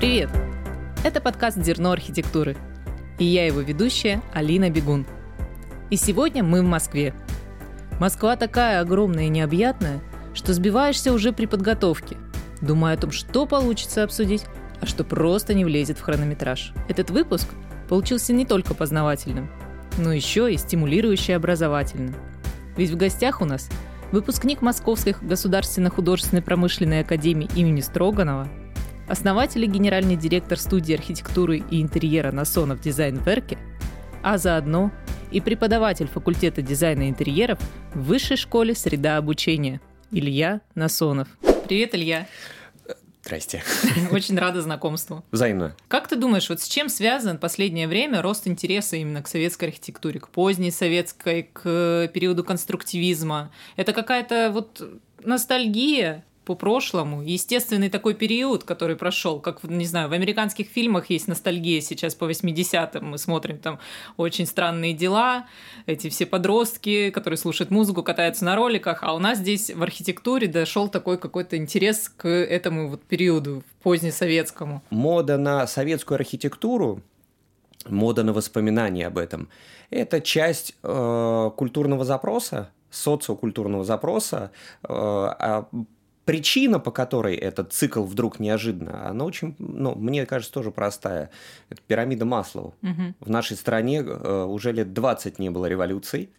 Привет! Это подкаст «Зерно архитектуры». И я его ведущая Алина Бегун. И сегодня мы в Москве. Москва такая огромная и необъятная, что сбиваешься уже при подготовке, думая о том, что получится обсудить, а что просто не влезет в хронометраж. Этот выпуск получился не только познавательным, но еще и стимулирующе образовательным. Ведь в гостях у нас выпускник Московской государственно-художественной промышленной академии имени Строганова – основатель и генеральный директор студии архитектуры и интерьера Насонов Дизайн Верке, а заодно и преподаватель факультета дизайна интерьеров в Высшей школе среда обучения Илья Насонов. Привет, Илья. Здрасте. Очень рада знакомству. Взаимно. Как ты думаешь, вот с чем связан в последнее время рост интереса именно к советской архитектуре, к поздней советской, к периоду конструктивизма? Это какая-то вот ностальгия по прошлому. Естественный такой период, который прошел, как, не знаю, в американских фильмах есть ностальгия сейчас по 80-м. Мы смотрим там очень странные дела, эти все подростки, которые слушают музыку, катаются на роликах, а у нас здесь в архитектуре дошел такой какой-то интерес к этому вот периоду позднесоветскому. Мода на советскую архитектуру мода на воспоминания об этом. Это часть э, культурного запроса, социокультурного запроса, э, а причина, по которой этот цикл вдруг неожиданно, она очень, ну, мне кажется, тоже простая. Это пирамида Маслоу. Угу. В нашей стране э, уже лет 20 не было революций.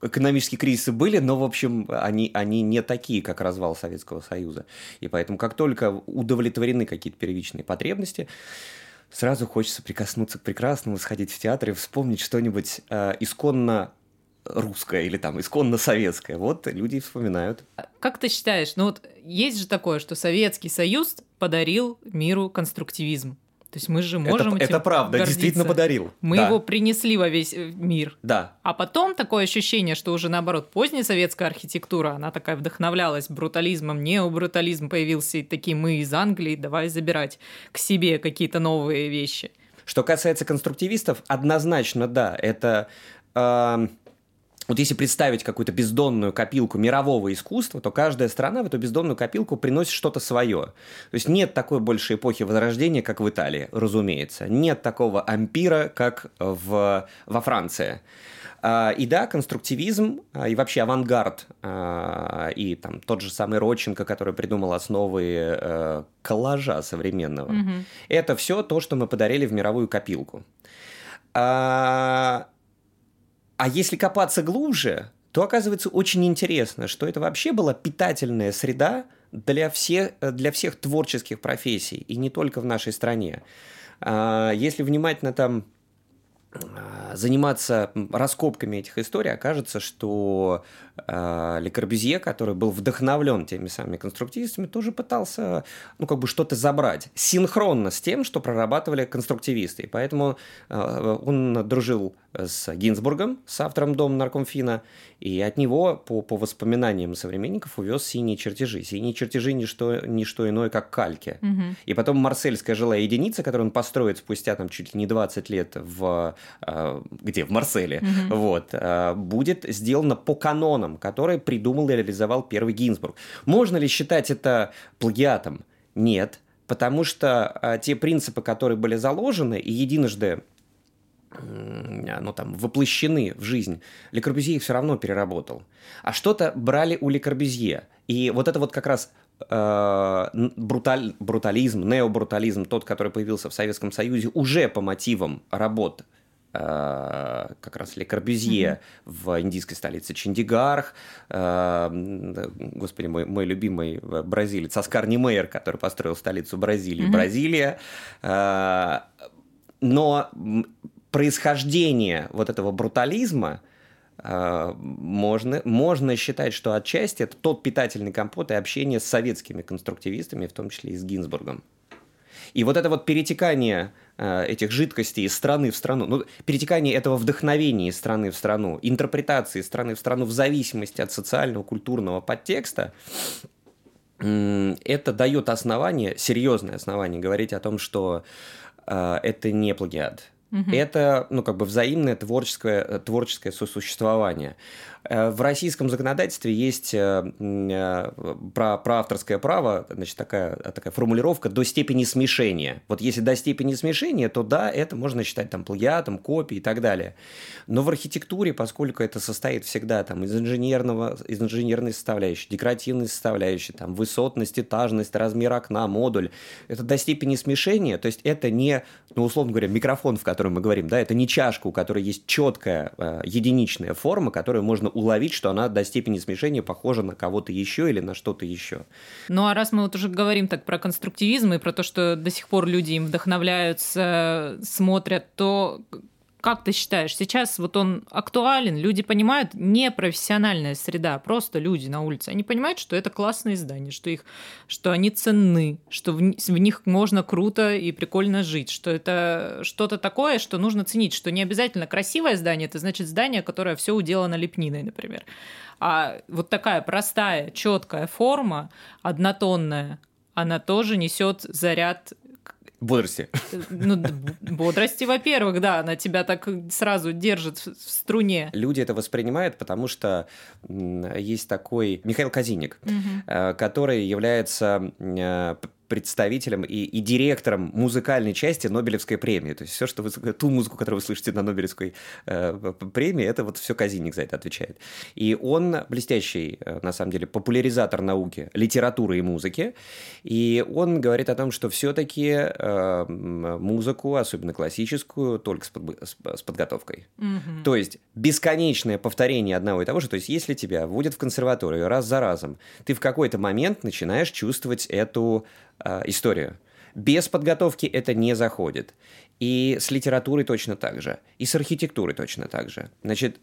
Экономические кризисы были, но, в общем, они, они не такие, как развал Советского Союза. И поэтому, как только удовлетворены какие-то первичные потребности, сразу хочется прикоснуться к прекрасному, сходить в театр и вспомнить что-нибудь э, исконно русское или там исконно советское. Вот люди вспоминают. Как ты считаешь, ну вот есть же такое, что Советский Союз подарил миру конструктивизм. То есть мы же можем это, это правда, гордиться. действительно подарил. Мы да. его принесли во весь э, мир. Да. А потом такое ощущение, что уже наоборот поздняя советская архитектура, она такая вдохновлялась брутализмом, необрутализм появился, и такие мы из Англии, давай забирать к себе какие-то новые вещи. Что касается конструктивистов, однозначно да, это э, вот если представить какую-то бездонную копилку мирового искусства, то каждая страна в эту бездонную копилку приносит что-то свое. То есть нет такой большей эпохи Возрождения, как в Италии, разумеется. Нет такого ампира, как в, во Франции. А, и да, конструктивизм а, и вообще авангард, а, и там тот же самый Родченко, который придумал основы э, коллажа современного, mm-hmm. это все то, что мы подарили в мировую копилку. А если копаться глубже, то оказывается очень интересно, что это вообще была питательная среда для всех, для всех творческих профессий, и не только в нашей стране. А, если внимательно там заниматься раскопками этих историй, окажется, что э, Ле Корбюзье, который был вдохновлен теми самыми конструктивистами, тоже пытался, ну, как бы что-то забрать, синхронно с тем, что прорабатывали конструктивисты. И поэтому э, он дружил с Гинзбургом, с автором Дома Наркомфина, и от него, по, по воспоминаниям современников, увез синие чертежи. Синие чертежи не что, не что иное, как кальки. Угу. И потом марсельская жилая единица, которую он построит спустя там чуть ли не 20 лет в... Э, где? В Марселе. Угу. Вот. Э, будет сделана по канонам, которые придумал и реализовал первый Гинзбург. Можно ли считать это плагиатом? Нет. Потому что э, те принципы, которые были заложены и единожды ну, там, воплощены в жизнь, Ле Корбюзье их все равно переработал. А что-то брали у Ле Корбюзье. И вот это вот как раз э, бруталь, брутализм, необрутализм, тот, который появился в Советском Союзе, уже по мотивам работ как раз Ле Корбюзье mm-hmm. в индийской столице Чандигарх, э, господи, мой, мой любимый бразилец Оскар Немейер, который построил столицу Бразилии, mm-hmm. Бразилия. Э, но происхождение вот этого брутализма э, можно, можно считать, что отчасти это тот питательный компот и общение с советскими конструктивистами, в том числе и с Гинзбургом. И вот это вот перетекание э, этих жидкостей из страны в страну, ну, перетекание этого вдохновения из страны в страну, интерпретации страны в страну в зависимости от социального, культурного подтекста, это дает основание, серьезное основание говорить о том, что э, это не плагиат Угу. Это, ну, как бы взаимное творческое, творческое сосуществование. Э, в российском законодательстве есть э, э, про, про авторское право значит, такая, такая формулировка до степени смешения. Вот если до степени смешения, то да, это можно считать там плагиатом, копией и так далее. Но в архитектуре, поскольку это состоит всегда там, из, инженерного, из инженерной составляющей, декоративной составляющей, там, высотность, этажность, размер окна, модуль, это до степени смешения, то есть это не, ну, условно говоря, микрофон, в котором мы говорим, да, это не чашка, у которой есть четкая э, единичная форма, которую можно уловить, что она до степени смешения похожа на кого-то еще или на что-то еще. Ну а раз мы вот уже говорим так про конструктивизм и про то, что до сих пор люди им вдохновляются, смотрят, то как ты считаешь, сейчас вот он актуален, люди понимают, не профессиональная среда, просто люди на улице, они понимают, что это классные здания, что, их, что они ценны, что в, в них можно круто и прикольно жить, что это что-то такое, что нужно ценить, что не обязательно красивое здание, это значит здание, которое все уделано лепниной, например. А вот такая простая, четкая форма, однотонная, она тоже несет заряд Бодрости. Ну, бодрости, во-первых, да, она тебя так сразу держит в струне. Люди это воспринимают, потому что есть такой Михаил Казиник, угу. который является э, представителем и, и директором музыкальной части Нобелевской премии. То есть все, что вы, ту музыку, которую вы слышите на Нобелевской э, премии, это вот все Казинник за это отвечает. И он блестящий, э, на самом деле, популяризатор науки, литературы и музыки. И он говорит о том, что все-таки э, музыку, особенно классическую, только с, под, с, с подготовкой. Mm-hmm. То есть бесконечное повторение одного и того же. То есть если тебя вводят в консерваторию раз за разом, ты в какой-то момент начинаешь чувствовать эту э, историю. Без подготовки это не заходит. И с литературой точно так же. И с архитектурой точно так же. Значит,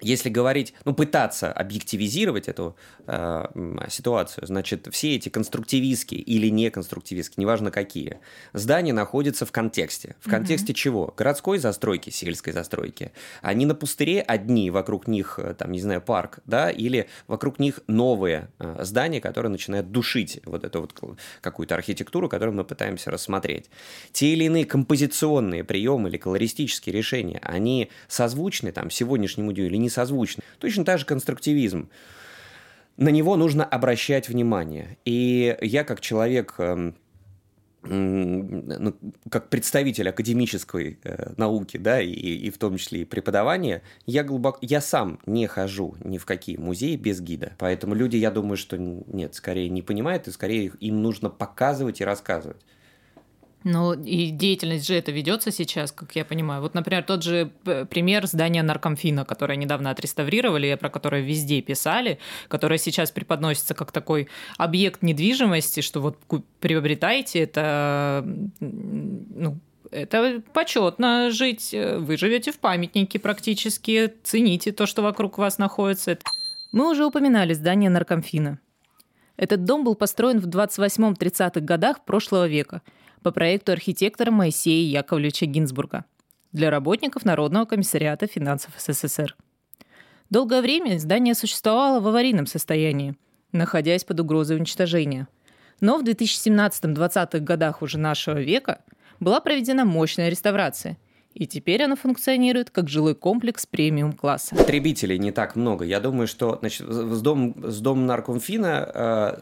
если говорить, ну, пытаться объективизировать эту э, ситуацию, значит, все эти конструктивистские или не конструктивистские, неважно какие, здания находятся в контексте. В контексте mm-hmm. чего? Городской застройки, сельской застройки. Они на пустыре одни, вокруг них, э, там, не знаю, парк, да, или вокруг них новые э, здания, которые начинают душить вот эту вот какую-то архитектуру, которую мы пытаемся рассмотреть. Те или иные композиционные приемы или колористические решения, они созвучны там сегодняшнему дню или не созвучны. Точно так же конструктивизм. На него нужно обращать внимание. И я как человек эм, ну, как представитель академической э, науки, да, и, и в том числе и преподавания, я глубоко, я сам не хожу ни в какие музеи без гида. Поэтому люди, я думаю, что нет, скорее не понимают, и скорее им нужно показывать и рассказывать. Ну, и деятельность же это ведется сейчас, как я понимаю. Вот, например, тот же э, пример здания наркомфина, которое недавно отреставрировали, про которое везде писали, которое сейчас преподносится как такой объект недвижимости, что вот приобретайте, это ну, это почетно жить. Вы живете в памятнике практически, цените то, что вокруг вас находится. Мы уже упоминали здание наркомфина. Этот дом был построен в 28-30-х годах прошлого века – по проекту архитектора Моисея Яковлевича Гинзбурга для работников Народного комиссариата финансов СССР. Долгое время здание существовало в аварийном состоянии, находясь под угрозой уничтожения. Но в 2017-2020 годах уже нашего века была проведена мощная реставрация – и теперь оно функционирует как жилой комплекс премиум-класса. Потребителей не так много. Я думаю, что значит, с, дом, с домом Наркомфина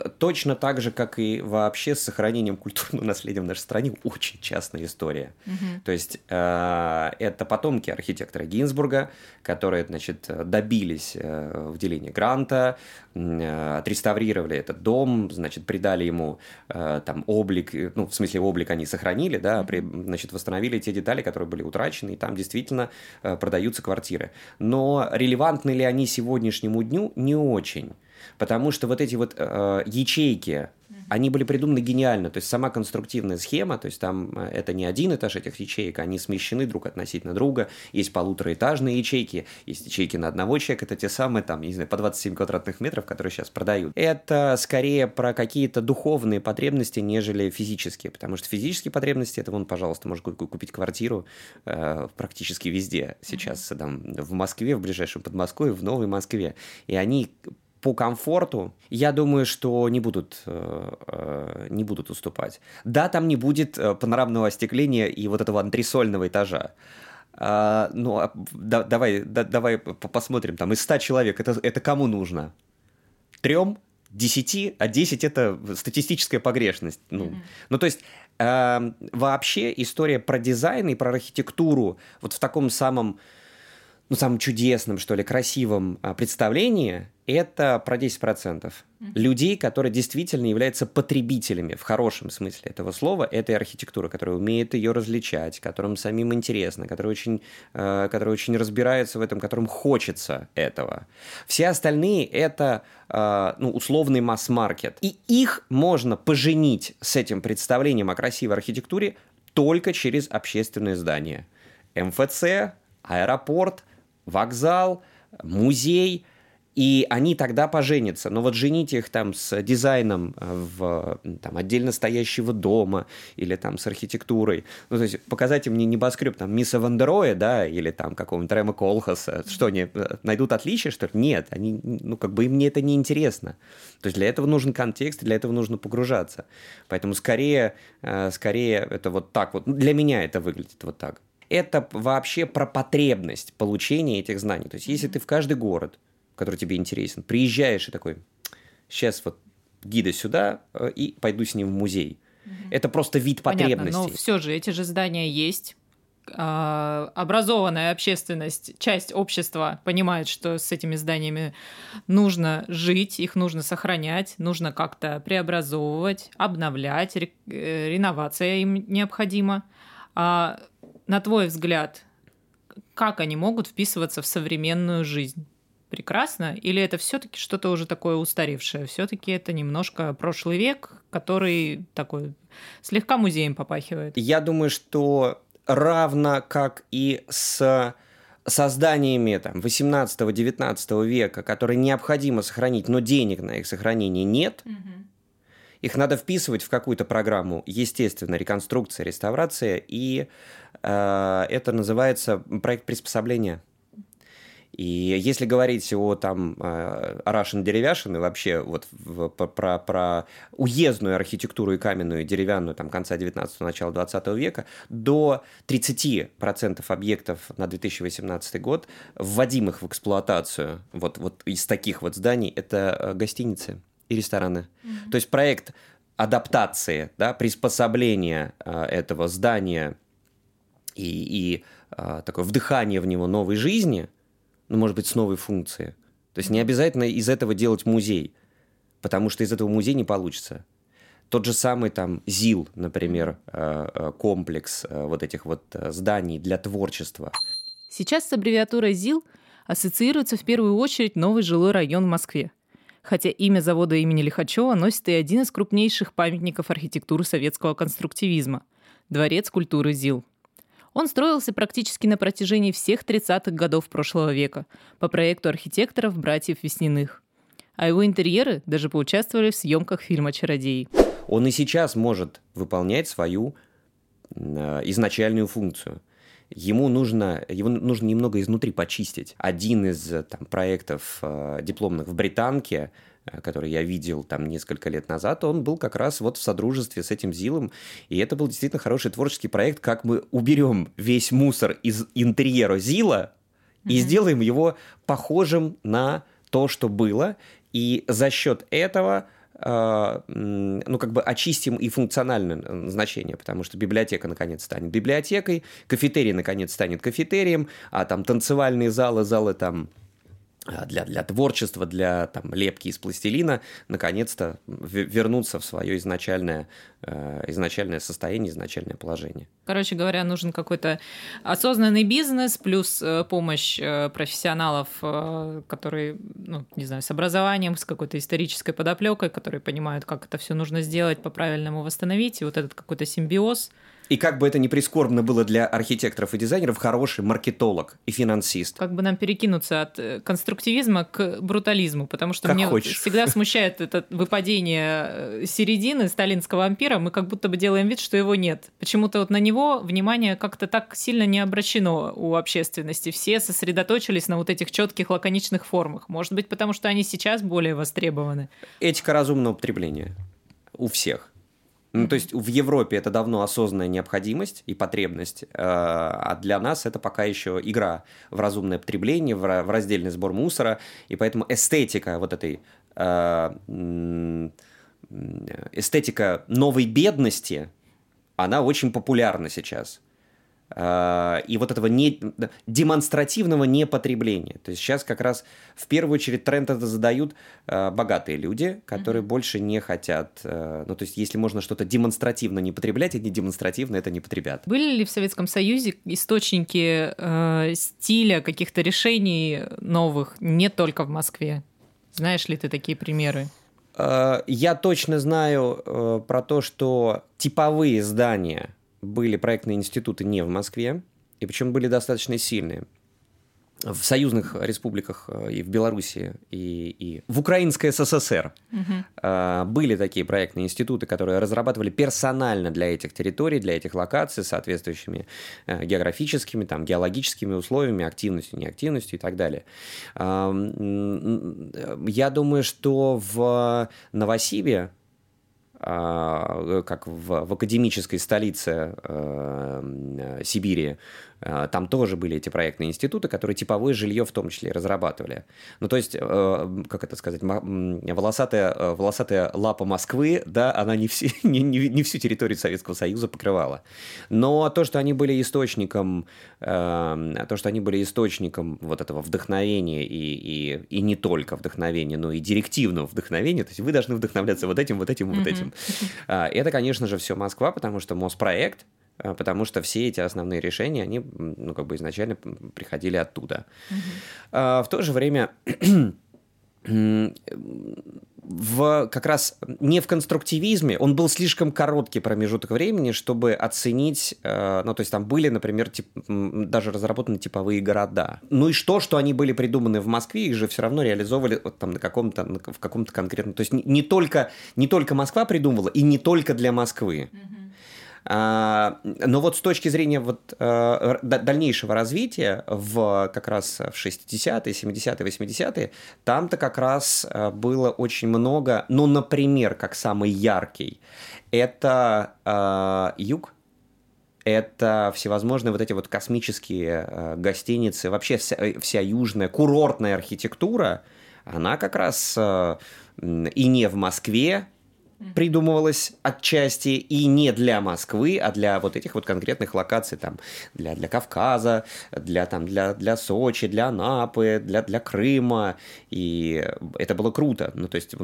э, точно так же, как и вообще с сохранением культурного наследия в нашей стране, очень частная история. Угу. То есть э, это потомки архитектора Гинзбурга, которые значит, добились э, вделения гранта, э, отреставрировали этот дом, значит, придали ему э, там облик, ну, в смысле облик они сохранили, да, при, значит, восстановили те детали, которые были утрачены утрачены, и там действительно э, продаются квартиры. Но релевантны ли они сегодняшнему дню? Не очень. Потому что вот эти вот э, ячейки они были придуманы гениально, то есть сама конструктивная схема, то есть там э, это не один этаж этих ячеек, они смещены друг относительно друга, есть полутораэтажные ячейки, есть ячейки на одного человека, это те самые там, не знаю, по 27 квадратных метров, которые сейчас продают. Это скорее про какие-то духовные потребности, нежели физические, потому что физические потребности, это вон, пожалуйста, можно купить квартиру э, практически везде сейчас, там, в Москве, в ближайшем Подмосковье, в Новой Москве, и они по комфорту, я думаю, что не будут, э, э, не будут уступать. Да, там не будет э, панорамного остекления и вот этого антресольного этажа. А, ну, а, да, давай, да, давай посмотрим, там из 100 человек, это, это кому нужно? Трем? Десяти? А 10 это статистическая погрешность. Ну, mm-hmm. ну то есть э, вообще история про дизайн и про архитектуру вот в таком самом ну, самым чудесным, что ли, красивом а, представлении, это про 10% mm-hmm. людей, которые действительно являются потребителями в хорошем смысле этого слова этой архитектуры, которые умеют ее различать, которым самим интересно, которые очень, э, которые очень разбираются в этом, которым хочется этого. Все остальные это э, ну, условный масс-маркет. И их можно поженить с этим представлением о красивой архитектуре только через общественные здания. МФЦ, аэропорт, вокзал, музей, и они тогда поженятся. Но вот женить их там с дизайном э, в там, отдельно стоящего дома или там с архитектурой, ну, то есть показать им не небоскреб там Мисса Вандероя, да, или там какого-нибудь Рема Колхаса, что они э, найдут отличия, что ли? Нет, они, ну, как бы им это не интересно. То есть для этого нужен контекст, для этого нужно погружаться. Поэтому скорее, э, скорее это вот так вот, для меня это выглядит вот так это вообще про потребность получения этих знаний. То есть, если ты в каждый город, который тебе интересен, приезжаешь и такой, сейчас вот гида сюда э, и пойду с ним в музей. Угу. Это просто вид потребности. но все же эти же здания есть. А, образованная общественность, часть общества понимает, что с этими зданиями нужно жить, их нужно сохранять, нужно как-то преобразовывать, обновлять, э, реновация им необходима. А на твой взгляд, как они могут вписываться в современную жизнь? Прекрасно? Или это все-таки что-то уже такое устаревшее? Все-таки это немножко прошлый век, который такой слегка музеем попахивает? Я думаю, что равно как и с созданиями там, 18-19 века, которые необходимо сохранить, но денег на их сохранение нет, угу. Их надо вписывать в какую-то программу, естественно, реконструкция, реставрация, и Э, это называется проект приспособления. И если говорить о там Russian Деревяшин и вообще вот в, про, про уездную архитектуру и каменную деревянную там конца 19-го, начала 20 века, до 30% объектов на 2018 год, вводимых в эксплуатацию вот, вот из таких вот зданий, это э, гостиницы и рестораны. Mm-hmm. То есть проект адаптации, да, приспособления э, этого здания и, и а, такое вдыхание в него новой жизни, ну, может быть, с новой функцией. То есть не обязательно из этого делать музей, потому что из этого музей не получится. Тот же самый там ЗИЛ, например, а, комплекс а, вот этих вот зданий для творчества. Сейчас с аббревиатурой ЗИЛ ассоциируется в первую очередь новый жилой район в Москве. Хотя имя завода имени Лихачева носит и один из крупнейших памятников архитектуры советского конструктивизма – Дворец культуры ЗИЛ – он строился практически на протяжении всех 30-х годов прошлого века по проекту архитекторов братьев Весниных. А его интерьеры даже поучаствовали в съемках фильма «Чародеи». Он и сейчас может выполнять свою э, изначальную функцию. Ему нужно, его нужно немного изнутри почистить. Один из там, проектов э, дипломных в Британке Э, который я видел там несколько лет назад, он был как раз вот в содружестве с этим Зилом, и это был действительно хороший творческий проект, как мы уберем весь мусор из интерьера Зила mm-hmm. и сделаем его похожим на то, что было, и за счет этого э, ну, как бы очистим и функциональное значение, потому что библиотека, наконец, станет библиотекой, кафетерий, наконец, станет кафетерием, а там танцевальные залы, залы там а, для, для творчества, для там, лепки из пластилина, наконец-то вернуться в свое изначальное, э, изначальное состояние, изначальное положение. Короче говоря, нужен какой-то осознанный бизнес плюс э, помощь э, профессионалов, э, которые, ну, не знаю, с образованием, с какой-то исторической подоплекой, которые понимают, как это все нужно сделать, по-правильному восстановить, и вот этот какой-то симбиоз – И как бы это ни прискорбно было для архитекторов и дизайнеров, хороший маркетолог и финансист. Как бы нам перекинуться от э, конструктивизма к брутализму, потому что Как мне хочешь. всегда смущает это выпадение э, середины сталинского ампира, мы как будто бы делаем вид, что его нет. Почему-то вот на него внимание как-то так сильно не обращено у общественности. Все сосредоточились на вот этих четких лаконичных формах. Может быть, потому что они сейчас более востребованы. Этика разумного потребления у всех. Ну, то есть в Европе это давно осознанная необходимость и потребность, э, а для нас это пока еще игра в разумное потребление, в ра- в раздельный сбор мусора, и поэтому эстетика вот этой э, м, эстетика новой бедности, она очень популярна сейчас. Э, И вот этого не, демонстративного непотребления. То есть сейчас как раз в первую очередь тренд это задают э, богатые люди, которые больше не хотят... э, ну, то есть если можно что-то демонстративно не потреблять, они демонстративно это не потребят. Были ли в Советском Союзе источники э, стиля каких-то решений новых, не только в Москве? Знаешь ли ты такие примеры? Я точно знаю про то, что типовые здания были проектные институты не в Москве, и причем были достаточно сильные. В союзных республиках э, и в Беларуси, и, и в Украинской СССР э, были такие проектные институты, которые разрабатывали персонально для этих территорий, для этих локаций соответствующими э, географическими, там, геологическими условиями, активностью, неактивностью и так далее. Я думаю, что в Новосибе как в, в академической столице э, Сибири, э, там тоже были эти проектные институты, которые типовое жилье в том числе разрабатывали. Ну, то есть, э, как это сказать, волосатая, э, волосатая лапа Москвы, да, она не, все, не, не- не всю территорию Советского Союза покрывала. Но то, что они были источником, э, то, что они были источником вот этого вдохновения и, и, и не только вдохновения, но и директивного вдохновения, то есть вы должны вдохновляться вот этим, вот этим, вот этим. А, Это, конечно же, все Москва, потому что Моспроект, потому что все эти основные решения, они, ну, как бы изначально приходили оттуда. А, В то же время в как раз не в конструктивизме, он был слишком короткий промежуток времени, чтобы оценить, э, ну, то есть там были, например, тип- даже разработаны типовые города. Ну и что, что они были придуманы в Москве, их же все равно реализовывали вот там на каком-то, на- в каком-то конкретном... То есть не, не только, не только Москва придумывала, и не только для Москвы. А, но вот с точки зрения вот, э, дальнейшего развития в как раз в 60-е, 70-е, 80-е, там-то как раз э, было очень много, ну, например, как самый яркий, это э, юг, это всевозможные вот эти вот космические гостиницы, вообще вся, вся южная курортная архитектура, она как раз и не в Москве придумывалась отчасти и не для Москвы, а для вот этих вот конкретных локаций, там, для, для Кавказа, для, там, для, для Сочи, для Анапы, для, для Крыма, и это было круто. Ну, то есть,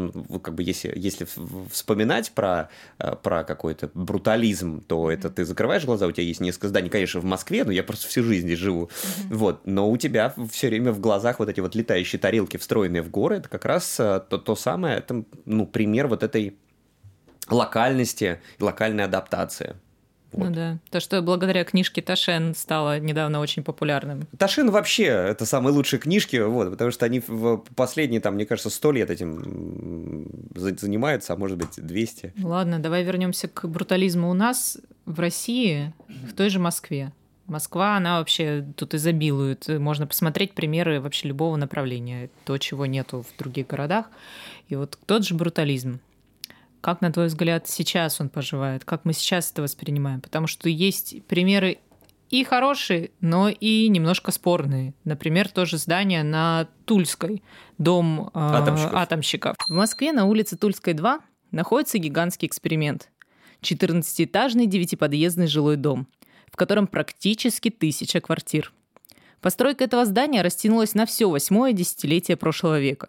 как бы если, если вспоминать про, э, про какой-то брутализм, то это ты закрываешь глаза, у тебя есть несколько зданий, конечно, в Москве, но я просто всю жизнь здесь живу, вот, но у тебя все время в глазах вот эти вот летающие тарелки, встроенные в горы, это как раз э, то, то самое, это, ну, пример вот этой локальности и локальной адаптации. Ну да. То, что благодаря книжке Ташен стало недавно очень популярным. Ташин вообще это самые лучшие книжки, вот, потому что они в последние, там, мне кажется, сто лет этим занимаются, а может быть, 200. Ну Ладно, давай вернемся к брутализму у нас в России, в той же Москве. Москва, она вообще тут изобилует. Можно посмотреть примеры вообще любого направления, то, чего нету в других городах. И вот тот же брутализм. Как, на твой взгляд, сейчас он поживает? Как мы сейчас это воспринимаем? Потому что есть примеры и хорошие, но и немножко спорные. Например, тоже здание на Тульской, дом э, Атомщиков. атомщиков. В Москве на улице Тульской 2 находится гигантский эксперимент. 14-этажный девятиподъездный жилой дом, в котором практически тысяча квартир. Постройка этого здания растянулась на все восьмое десятилетие прошлого века.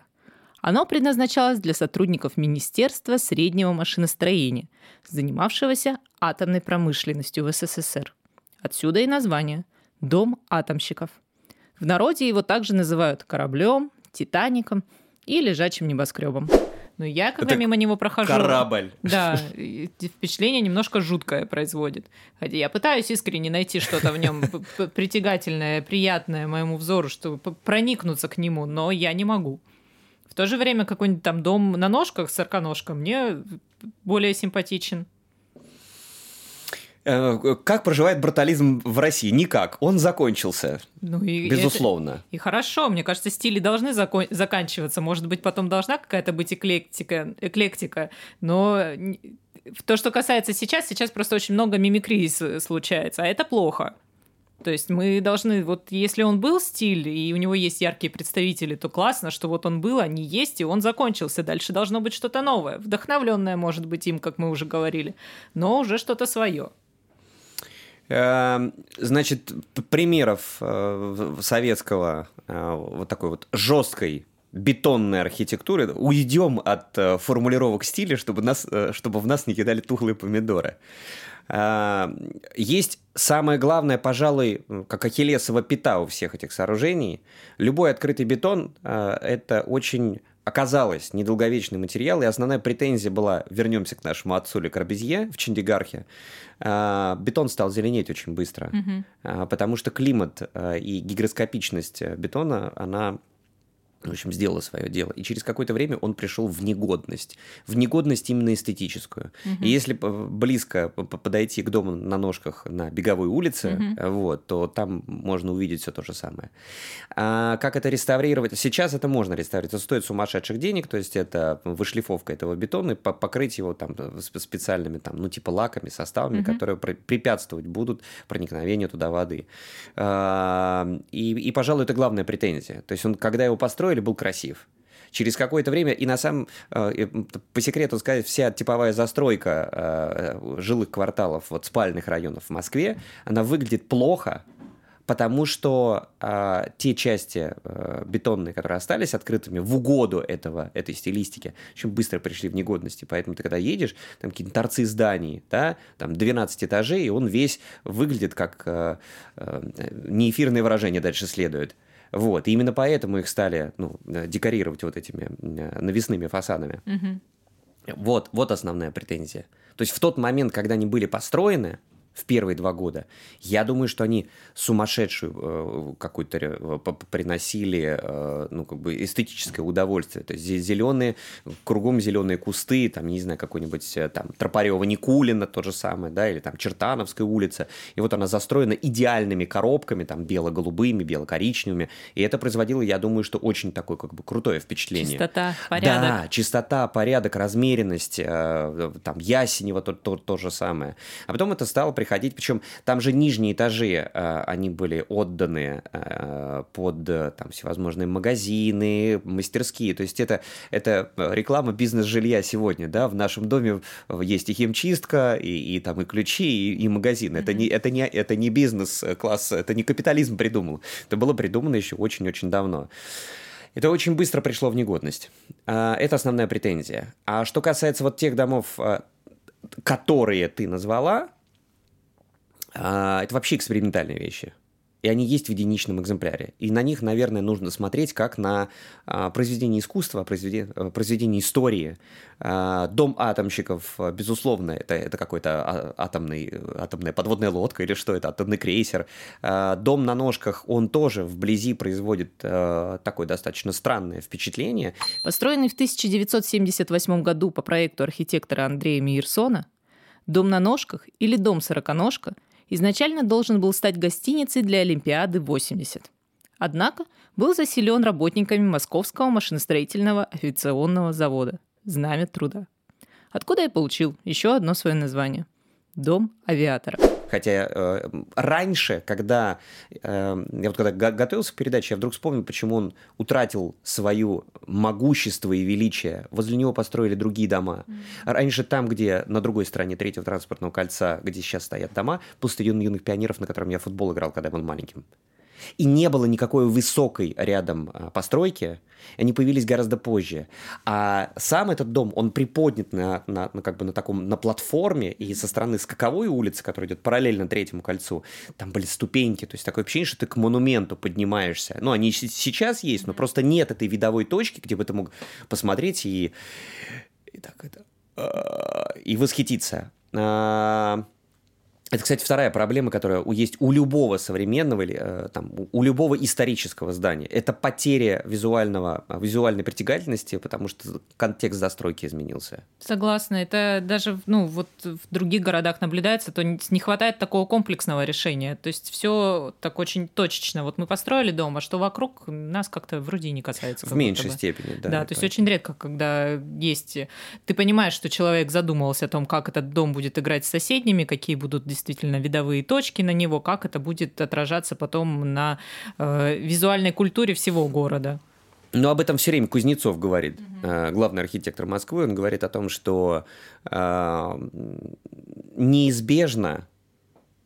Оно предназначалось для сотрудников Министерства среднего машиностроения, занимавшегося атомной промышленностью в СССР. Отсюда и название «Дом атомщиков». В народе его также называют кораблем, Титаником и лежачим небоскребом. Но я, когда Это мимо него прохожу... Корабль. Да, впечатление немножко жуткое производит. Хотя я пытаюсь искренне найти что-то в нем притягательное, приятное моему взору, чтобы проникнуться к нему, но я не могу. В то же время какой-нибудь там дом на ножках, сороконожка, мне более симпатичен. Э, как проживает брутализм в России? Никак. Он закончился. Ну и безусловно. Это, и хорошо, мне кажется, стили должны закон, заканчиваться. Может быть, потом должна какая-то быть эклектика, эклектика. Но то, что касается сейчас, сейчас просто очень много мимикрии случается, а это плохо. То есть мы должны, вот если он был стиль, и у него есть яркие представители, то классно, что вот он был, они есть, и он закончился. Дальше должно быть что-то новое. Вдохновленное, может быть, им, как мы уже говорили, но уже что-то свое. Эм, значит, примеров э, советского э, вот такой вот жесткой бетонной архитектуры уйдем от э, формулировок стиля, чтобы, нас, чтобы в нас не кидали тухлые помидоры. Есть самое главное, пожалуй, как ахиллесова пята у всех этих сооружений. Любой открытый бетон – это очень оказалось недолговечный материал, и основная претензия была, вернемся к нашему отцу Ле Корбезье в Чандигархе, а, бетон стал зеленеть очень быстро, угу. потому что климат а, и гигроскопичность бетона, она в общем, сделала свое дело. И через какое-то время он пришел в негодность. В негодность именно эстетическую. Угу. И если близко подойти к дому на ножках на беговой улице, угу. вот, то там можно увидеть все то же самое. А как это реставрировать? Сейчас это можно реставрировать. Это стоит сумасшедших денег, то есть это вышлифовка этого бетона, и покрыть его там специальными, там, ну, типа лаками, составами, угу. которые препятствовать будут проникновению туда воды. И, и, пожалуй, это главная претензия. То есть он, когда его построили, или был красив. Через какое-то время, и на самом, э, по секрету сказать, вся типовая застройка э, жилых кварталов, вот спальных районов в Москве, она выглядит плохо, потому что а, те части а, бетонные, которые остались открытыми в угоду этого, этой стилистики, очень быстро пришли в негодности. Поэтому ты когда едешь, там какие-то торцы зданий, да, там 12 этажей, и он весь выглядит как неэфирное выражение дальше следует. Вот. И именно поэтому их стали ну, э, декорировать вот этими э, навесными фасадами. Угу. Вот, вот основная претензия. То есть в тот момент, когда они были построены, в первые два года. Я думаю, что они сумасшедшую э, какую-то э, приносили, э, ну, как бы эстетическое удовольствие. То есть зеленые, кругом зеленые кусты, там, не знаю, какой-нибудь э, там Тропарева Никулина, то же самое, да, или там Чертановская улица. И вот она застроена идеальными коробками, там, бело-голубыми, бело-коричневыми. И это производило, я думаю, что очень такое, как бы, крутое впечатление. Чистота, порядок. Да, чистота, порядок, размеренность, э, там, Ясенева то, то, то же самое. А потом это стало приходить, причем там же нижние этажи, э, они были отданы э, под э, там всевозможные магазины, мастерские, то есть это, это реклама бизнес-жилья сегодня, да, в нашем доме есть и химчистка, и, и там и ключи, и, и магазин, это не, это не, это не бизнес-класс, это не капитализм придумал, это было придумано еще очень-очень давно. Это очень быстро пришло в негодность. Это основная претензия. А что касается вот тех домов, которые ты назвала, а, это вообще экспериментальные вещи. И они есть в единичном экземпляре. И на них, наверное, нужно смотреть как на а, произведение искусства, произведение, э, произведение истории. А, дом атомщиков, безусловно, это, это какой-то атомный, атомная подводная лодка или что это, атомный крейсер. Дом на ножках, он тоже вблизи производит такое достаточно странное впечатление. Построенный в 1978 году по проекту архитектора Андрея Мейерсона, дом на ножках или дом сороконожка – изначально должен был стать гостиницей для Олимпиады 80. Однако был заселен работниками Московского машиностроительного авиационного завода «Знамя труда», откуда я получил еще одно свое название – «Дом авиатора». Хотя э, раньше, когда э, я вот когда готовился к передаче, я вдруг вспомнил, почему он утратил свое могущество и величие. Возле него построили другие дома. Mm-hmm. Раньше там, где на другой стороне третьего транспортного кольца, где сейчас стоят дома, стадион юных пионеров, на котором я футбол играл, когда я был маленьким. И не было никакой высокой рядом а, постройки, они появились гораздо позже. А сам этот дом, он приподнят на, на, на, как бы на таком, на платформе, и со стороны скаковой улицы, которая идет параллельно третьему кольцу, там были ступеньки, то есть такое ощущение, что ты к монументу поднимаешься. Ну, они сейчас есть, но просто нет этой видовой точки, где бы ты мог посмотреть и, и так это а, и восхититься. Это, кстати, вторая проблема, которая есть у любого современного или э, там, у любого исторического здания. Это потеря визуального, визуальной притягательности, потому что контекст застройки изменился. Согласна. Это даже ну, вот в других городах наблюдается, то не хватает такого комплексного решения. То есть все так очень точечно. Вот мы построили дом, а что вокруг нас как-то вроде не касается. В меньшей бы. степени, да. Да, то есть очень редко, когда есть... Ты понимаешь, что человек задумывался о том, как этот дом будет играть с соседними, какие будут действительно видовые точки на него, как это будет отражаться потом на э, визуальной культуре всего города. Но об этом все время Кузнецов говорит, mm-hmm. главный архитектор Москвы. Он говорит о том, что э, неизбежно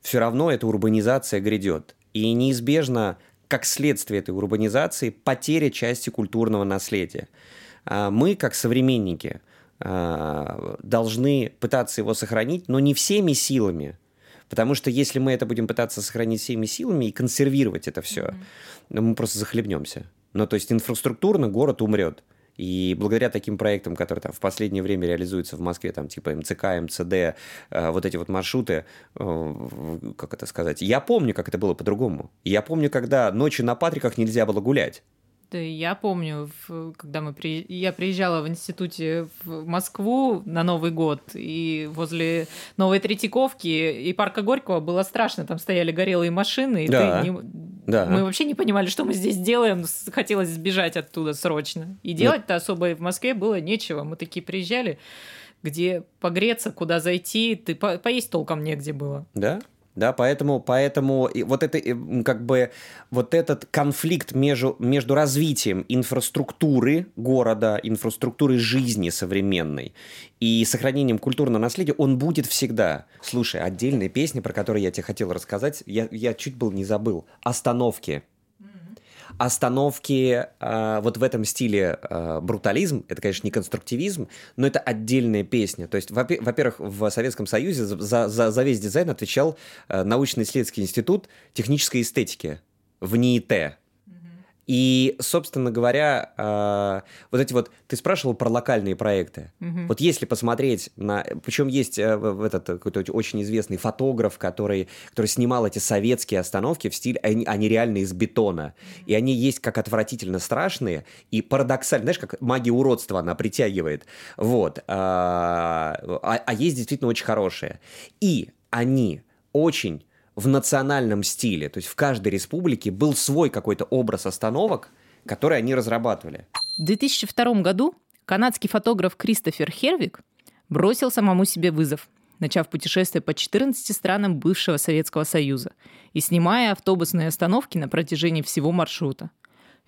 все равно эта урбанизация грядет. И неизбежно, как следствие этой урбанизации, потеря части культурного наследия. А мы, как современники, э, должны пытаться его сохранить, но не всеми силами, Потому что если мы это будем пытаться сохранить всеми силами и консервировать это все, mm-hmm. ну, мы просто захлебнемся. Ну, то есть инфраструктурно город умрет. И благодаря таким проектам, которые там в последнее время реализуются в Москве, там типа МЦК, МЦД, э, вот эти вот маршруты, э, как это сказать, я помню, как это было по-другому. Я помню, когда ночью на Патриках нельзя было гулять. Да, я помню, когда мы при... я приезжала в институте в Москву на Новый год, и возле Новой Третьяковки и парка Горького было страшно. Там стояли горелые машины, и да. ты не... да. мы вообще не понимали, что мы здесь делаем. Хотелось сбежать оттуда срочно. И делать-то особо в Москве было нечего. Мы такие приезжали, где погреться, куда зайти, ты по поесть толком негде было. Да? Да, поэтому, поэтому вот это как бы вот этот конфликт между, между развитием инфраструктуры города, инфраструктуры жизни современной и сохранением культурного наследия, он будет всегда. Слушай, отдельная песня, про которую я тебе хотел рассказать, я, я чуть был не забыл. «Остановки» остановки э, вот в этом стиле э, брутализм, это, конечно, не конструктивизм, но это отдельная песня. То есть, во-первых, в Советском Союзе за, за, за весь дизайн отвечал э, научно-исследовательский институт технической эстетики в НИИТ. И, собственно говоря, э, вот эти вот, ты спрашивал про локальные проекты. Угу. Вот если посмотреть на, причем есть э, этот какой-то очень известный фотограф, который, который снимал эти советские остановки в стиле, они, они реально из бетона, и они есть как отвратительно страшные и парадоксально, знаешь, как магия уродства она притягивает, вот. А, а, а есть действительно очень хорошие, и они очень в национальном стиле. То есть в каждой республике был свой какой-то образ остановок, который они разрабатывали. В 2002 году канадский фотограф Кристофер Хервик бросил самому себе вызов, начав путешествие по 14 странам бывшего Советского Союза и снимая автобусные остановки на протяжении всего маршрута.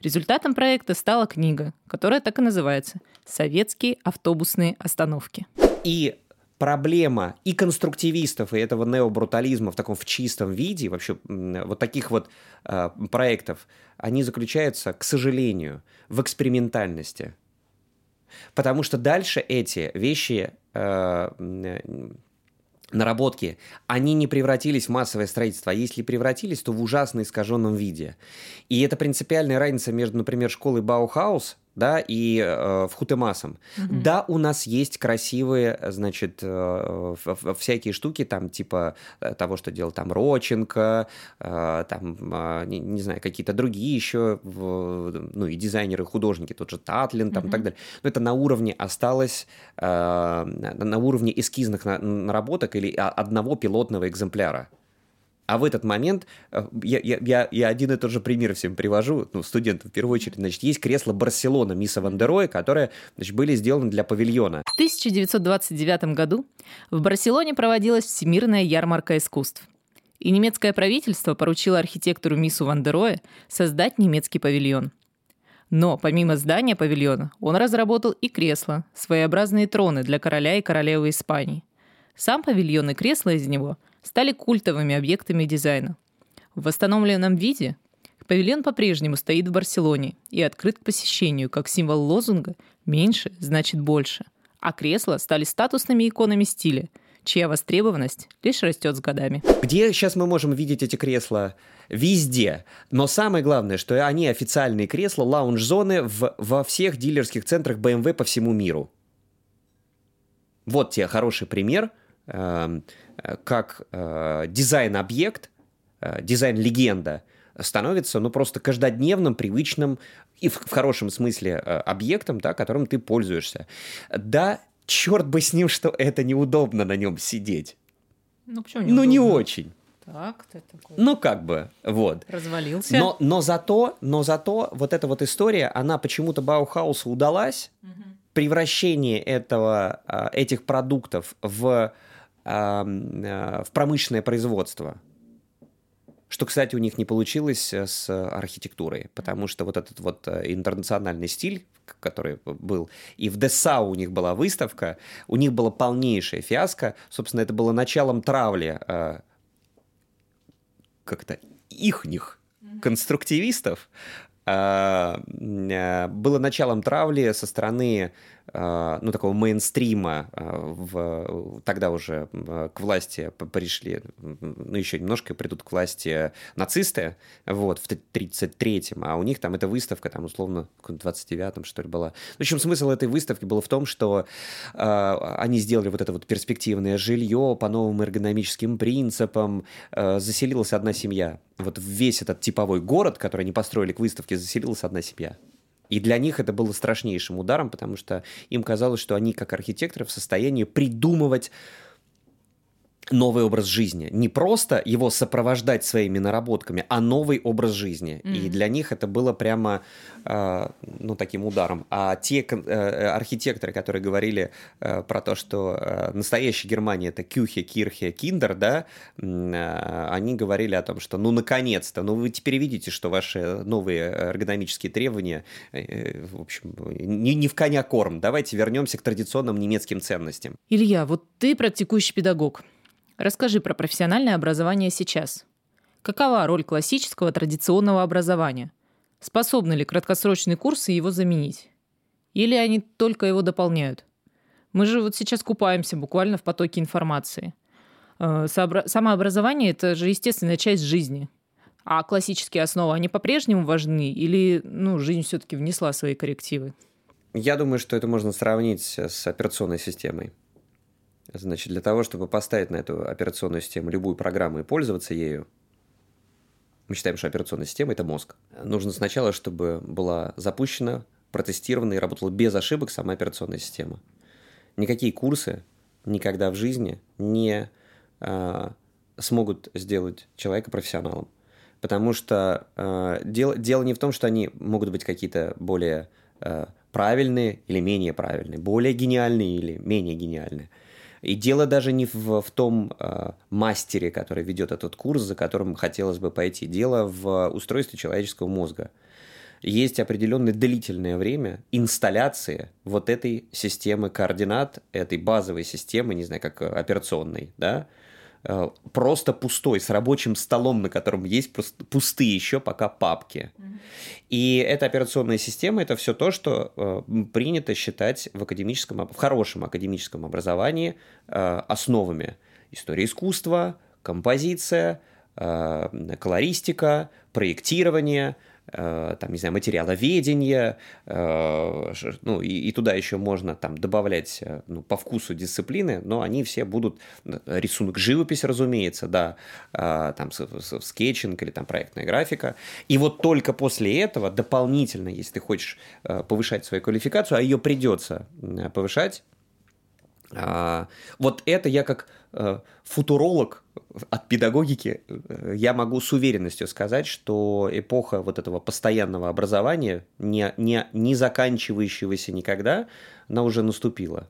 Результатом проекта стала книга, которая так и называется «Советские автобусные остановки». И проблема и конструктивистов, и этого необрутализма в таком в чистом виде, вообще вот таких вот э, проектов, они заключаются, к сожалению, в экспериментальности. Потому что дальше эти вещи, э, наработки, они не превратились в массовое строительство, а если превратились, то в ужасно искаженном виде. И это принципиальная разница между, например, школой Баухаус да, и э, в Хутемасом. Mm-hmm. Да, у нас есть красивые, значит, э, всякие штуки, там, типа э, того, что делал там Роченко, э, там, э, не, не знаю, какие-то другие еще, ну, и дизайнеры, художники, тот же Татлин, там, mm-hmm. и так далее. Но это на уровне осталось, э, на уровне эскизных наработок или одного пилотного экземпляра. А в этот момент э, я, я, я один и тот же пример всем привожу, ну, студентам в первую очередь. Значит, есть кресло Барселона Мисса Вандероя, которые значит, были сделаны для павильона. В 1929 году в Барселоне проводилась Всемирная ярмарка искусств. И немецкое правительство поручило архитектору Миссу Вандероя создать немецкий павильон. Но помимо здания павильона, он разработал и кресла, своеобразные троны для короля и королевы Испании. Сам павильон и кресла из него – стали культовыми объектами дизайна. В восстановленном виде Павильон по-прежнему стоит в Барселоне и открыт к посещению как символ лозунга «меньше значит больше», а кресла стали статусными иконами стиля, чья востребованность лишь растет с годами. Где сейчас мы можем видеть эти кресла? Везде. Но самое главное, что они официальные кресла, лаунж-зоны в, во всех дилерских центрах BMW по всему миру. Вот тебе хороший пример, как э, дизайн-объект, э, дизайн-легенда становится ну, просто каждодневным, привычным и в, в хорошем смысле э, объектом, да, которым ты пользуешься. Да, черт бы с ним, что это неудобно на нем сидеть. Ну, почему неудобно? Ну, не очень. Так, ты такой. Ну, как бы, вот. Развалился. Но, но, зато, но зато вот эта вот история, она почему-то Баухаусу удалась. Угу. Превращение этого, этих продуктов в, в промышленное производство. Что, кстати, у них не получилось э, с архитектурой, потому что вот этот вот э, интернациональный стиль, который был, и в Десау у них была выставка, у них была полнейшая фиаско, собственно, это было началом травли э, как-то ихних конструктивистов, было началом травли со стороны ну, такого мейнстрима а, в, тогда уже к власти пришли, ну, еще немножко придут к власти нацисты, вот, в 33-м, а у них там эта выставка, там, условно, в 29-м, что ли, была. В общем, смысл этой выставки был в том, что э, они сделали вот это вот перспективное жилье по новым эргономическим принципам, э, заселилась одна семья. Вот весь этот типовой город, который они построили к выставке, заселилась одна семья. И для них это было страшнейшим ударом, потому что им казалось, что они, как архитекторы, в состоянии придумывать новый образ жизни. Не просто его сопровождать своими наработками, а новый образ жизни. Mm-hmm. И для них это было прямо, э, ну, таким ударом. А те э, архитекторы, которые говорили э, про то, что э, настоящая Германия это Кюхе, Кирхе, Киндер, да, э, они говорили о том, что, ну, наконец-то, ну, вы теперь видите, что ваши новые эргономические требования, э, в общем, не, не в коня корм. Давайте вернемся к традиционным немецким ценностям. Илья, вот ты практикующий педагог. Расскажи про профессиональное образование сейчас. Какова роль классического традиционного образования? Способны ли краткосрочные курсы его заменить? Или они только его дополняют? Мы же вот сейчас купаемся буквально в потоке информации. Э, самообразование – это же естественная часть жизни. А классические основы, они по-прежнему важны? Или ну, жизнь все-таки внесла свои коррективы? Я думаю, что это можно сравнить с операционной системой. Значит, для того, чтобы поставить на эту операционную систему любую программу и пользоваться ею, мы считаем, что операционная система – это мозг. Нужно сначала, чтобы была запущена, протестирована и работала без ошибок сама операционная система. Никакие курсы никогда в жизни не э, смогут сделать человека профессионалом. Потому что э, дело, дело не в том, что они могут быть какие-то более э, правильные или менее правильные, более гениальные или менее гениальные – и дело даже не в, в том э, мастере, который ведет этот курс, за которым хотелось бы пойти. Дело в устройстве человеческого мозга. Есть определенное длительное время инсталляции вот этой системы координат, этой базовой системы, не знаю, как операционной, да, Э, просто пустой, с рабочим столом, на котором есть пустые еще пока папки. И эта операционная система – это все то, что э, принято считать в, академическом, в хорошем академическом образовании э, основами. История искусства, композиция, колористика, проектирование – Э, там, не знаю, материаловедение, э, ну, и, и туда еще можно там добавлять э, ну, по вкусу дисциплины, но они все будут, рисунок живопись, разумеется, да, там скетчинг или там проектная графика, и вот только после этого дополнительно, если ты хочешь повышать свою квалификацию, а ее придется повышать, вот это я как футуролог от педагогики э, я могу с уверенностью сказать, что эпоха вот этого постоянного образования, не, не, не заканчивающегося никогда, она уже наступила.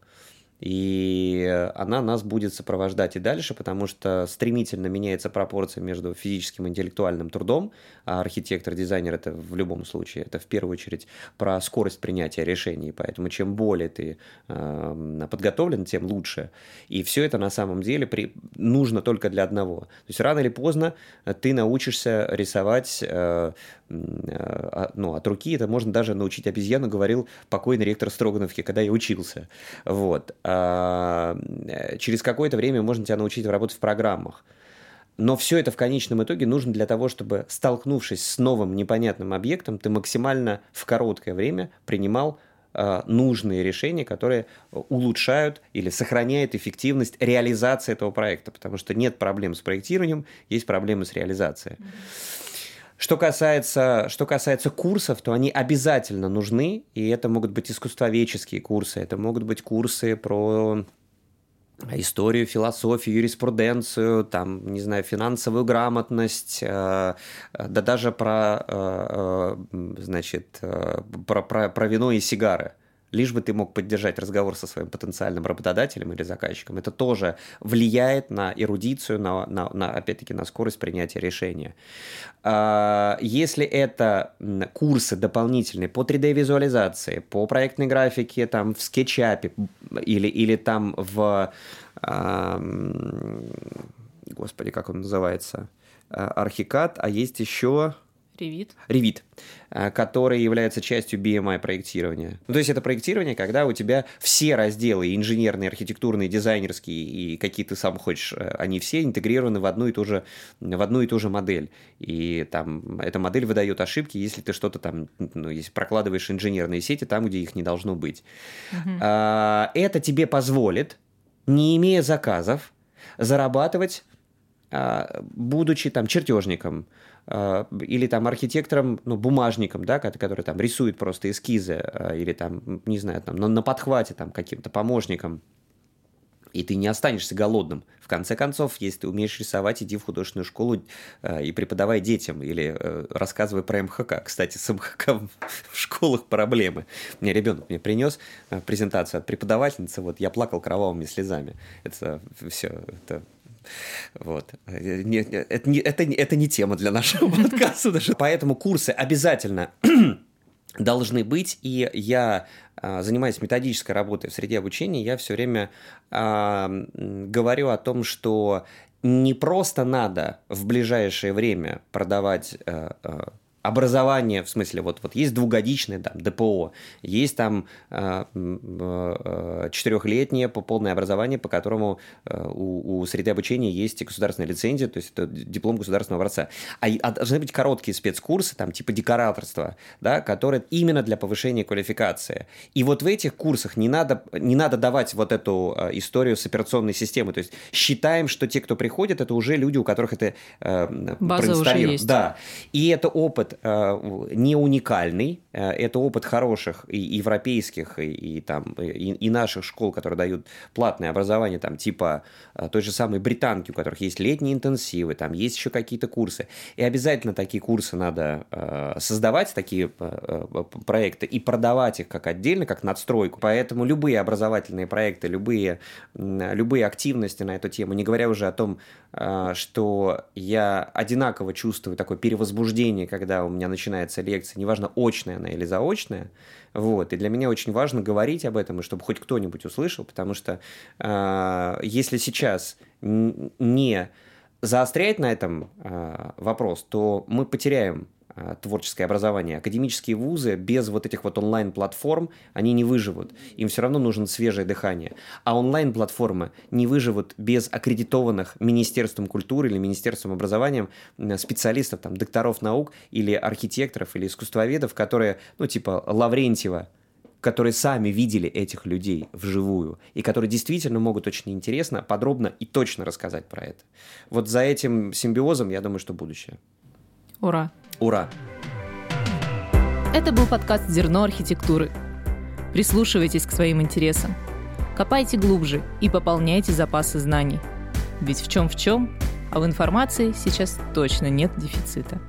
И она нас будет сопровождать и дальше, потому что стремительно меняется пропорция между физическим и интеллектуальным трудом, а архитектор, дизайнер это в любом случае, это в первую очередь про скорость принятия решений, поэтому чем более ты э, подготовлен, тем лучше. И все это на самом деле при... нужно только для одного. То есть рано или поздно ты научишься рисовать э, ну, от руки, это можно даже научить обезьяну, говорил покойный ректор Строгановки, когда я учился. Вот. А, через какое-то время можно тебя научить работать в программах. Но все это в конечном итоге нужно для того, чтобы, столкнувшись с новым непонятным объектом, ты максимально в короткое время принимал э, нужные решения, которые улучшают или сохраняют эффективность реализации этого проекта, потому что нет проблем с проектированием, есть проблемы с реализацией. Что касается, что касается курсов, то они обязательно нужны, и это могут быть искусствоведческие курсы, это могут быть курсы про историю, философию, юриспруденцию, там, не знаю, финансовую грамотность, э, да даже про, э, э, значит, про, про, про вино и сигары лишь бы ты мог поддержать разговор со своим потенциальным работодателем или заказчиком. Это тоже влияет на эрудицию, на, на, на опять-таки, на скорость принятия решения. А, если это курсы дополнительные по 3D-визуализации, по проектной графике, там, в SketchUp или, или там в... Господи, как он называется? Архикад, а есть еще Ревит. Ревит, э, который является частью BMI проектирования. Ну, то есть это проектирование, когда у тебя все разделы, инженерные, архитектурные, дизайнерские и какие ты сам хочешь, э, они все интегрированы в одну и ту же, в одну и ту же модель. И там эта модель выдает ошибки, если ты что-то там, ну, если прокладываешь инженерные сети там, где их не должно быть. Угу. Это тебе позволит, не имея заказов, зарабатывать а, будучи там чертежником, или там архитектором, ну, бумажником, да, который там рисует просто эскизы, а, или там, не знаю, там, на, на подхвате там каким-то помощником, и ты не останешься голодным. В конце концов, если ты умеешь рисовать, иди в художественную школу э, и преподавай детям, или э, рассказывай про МХК. Кстати, с МХК в школах проблемы. Мне ребенок мне принес презентацию от преподавательницы, вот я плакал кровавыми слезами. Это все, это вот. Не, это, не, это, это не тема для нашего подкаста даже. Поэтому курсы обязательно должны быть, и я, а, занимаясь методической работой в среде обучения, я все время э, говорю о том, что не просто надо в ближайшее время продавать э, образование, в смысле, вот, вот есть двухгодичное там, ДПО, есть там э, э, четырехлетнее полное образование, по которому э, у, у среды обучения есть государственная лицензия, то есть это диплом государственного образца. А, а должны быть короткие спецкурсы, там, типа декораторства, да, которые именно для повышения квалификации. И вот в этих курсах не надо, не надо давать вот эту э, историю с операционной системой, то есть считаем, что те, кто приходит, это уже люди, у которых это э, База уже есть. Да, и это опыт Э, не уникальный, э, это опыт хороших и европейских, и, и, там, и, и наших школ, которые дают платное образование, там, типа э, той же самой британки, у которых есть летние интенсивы, там есть еще какие-то курсы. И обязательно такие курсы надо создавать, такие проекты, и продавать их как отдельно, как надстройку. Поэтому любые образовательные проекты, любые, любые активности на эту тему, не говоря уже о том, что я одинаково чувствую такое перевозбуждение, когда у меня начинается лекция, неважно, очная она или заочная, вот, и для меня очень важно говорить об этом, и чтобы хоть кто-нибудь услышал, потому что э, если сейчас не заострять на этом э, вопрос, то мы потеряем творческое образование. Академические вузы без вот этих вот онлайн-платформ, они не выживут. Им все равно нужно свежее дыхание. А онлайн-платформы не выживут без аккредитованных Министерством культуры или Министерством образования специалистов, там, докторов наук или архитекторов или искусствоведов, которые, ну, типа Лаврентьева, которые сами видели этих людей вживую и которые действительно могут очень интересно, подробно и точно рассказать про это. Вот за этим симбиозом, я думаю, что будущее. Ура! Ура! Это был подкаст «Зерно архитектуры». Прислушивайтесь к своим интересам. Копайте глубже и пополняйте запасы знаний. Ведь в чем в чем, а в информации сейчас точно нет дефицита.